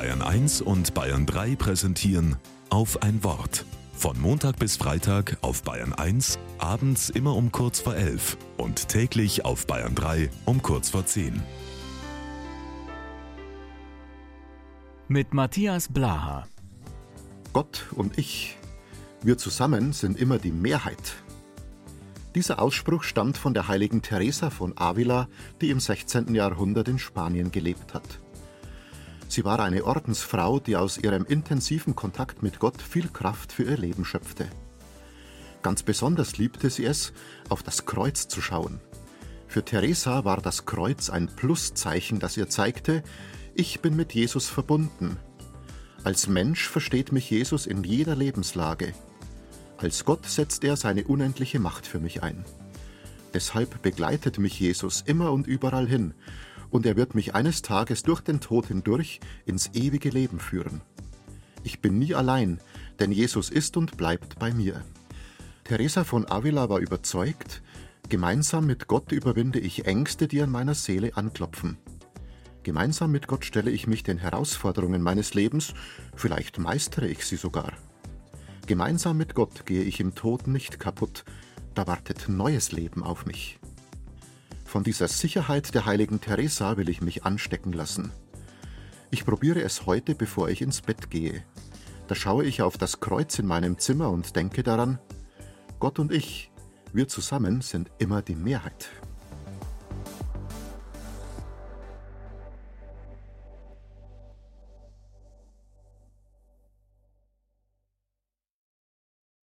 Bayern 1 und Bayern 3 präsentieren auf ein Wort. Von Montag bis Freitag auf Bayern 1, abends immer um kurz vor 11 und täglich auf Bayern 3 um kurz vor 10. Mit Matthias Blaha. Gott und ich, wir zusammen sind immer die Mehrheit. Dieser Ausspruch stammt von der heiligen Teresa von Avila, die im 16. Jahrhundert in Spanien gelebt hat. Sie war eine Ordensfrau, die aus ihrem intensiven Kontakt mit Gott viel Kraft für ihr Leben schöpfte. Ganz besonders liebte sie es, auf das Kreuz zu schauen. Für Teresa war das Kreuz ein Pluszeichen, das ihr zeigte, ich bin mit Jesus verbunden. Als Mensch versteht mich Jesus in jeder Lebenslage. Als Gott setzt er seine unendliche Macht für mich ein. Deshalb begleitet mich Jesus immer und überall hin und er wird mich eines Tages durch den Tod hindurch ins ewige Leben führen. Ich bin nie allein, denn Jesus ist und bleibt bei mir. Teresa von Avila war überzeugt, gemeinsam mit Gott überwinde ich Ängste, die an meiner Seele anklopfen. Gemeinsam mit Gott stelle ich mich den Herausforderungen meines Lebens, vielleicht meistere ich sie sogar. Gemeinsam mit Gott gehe ich im Tod nicht kaputt, da wartet neues Leben auf mich. Von dieser Sicherheit der heiligen Teresa will ich mich anstecken lassen. Ich probiere es heute, bevor ich ins Bett gehe. Da schaue ich auf das Kreuz in meinem Zimmer und denke daran, Gott und ich, wir zusammen sind immer die Mehrheit.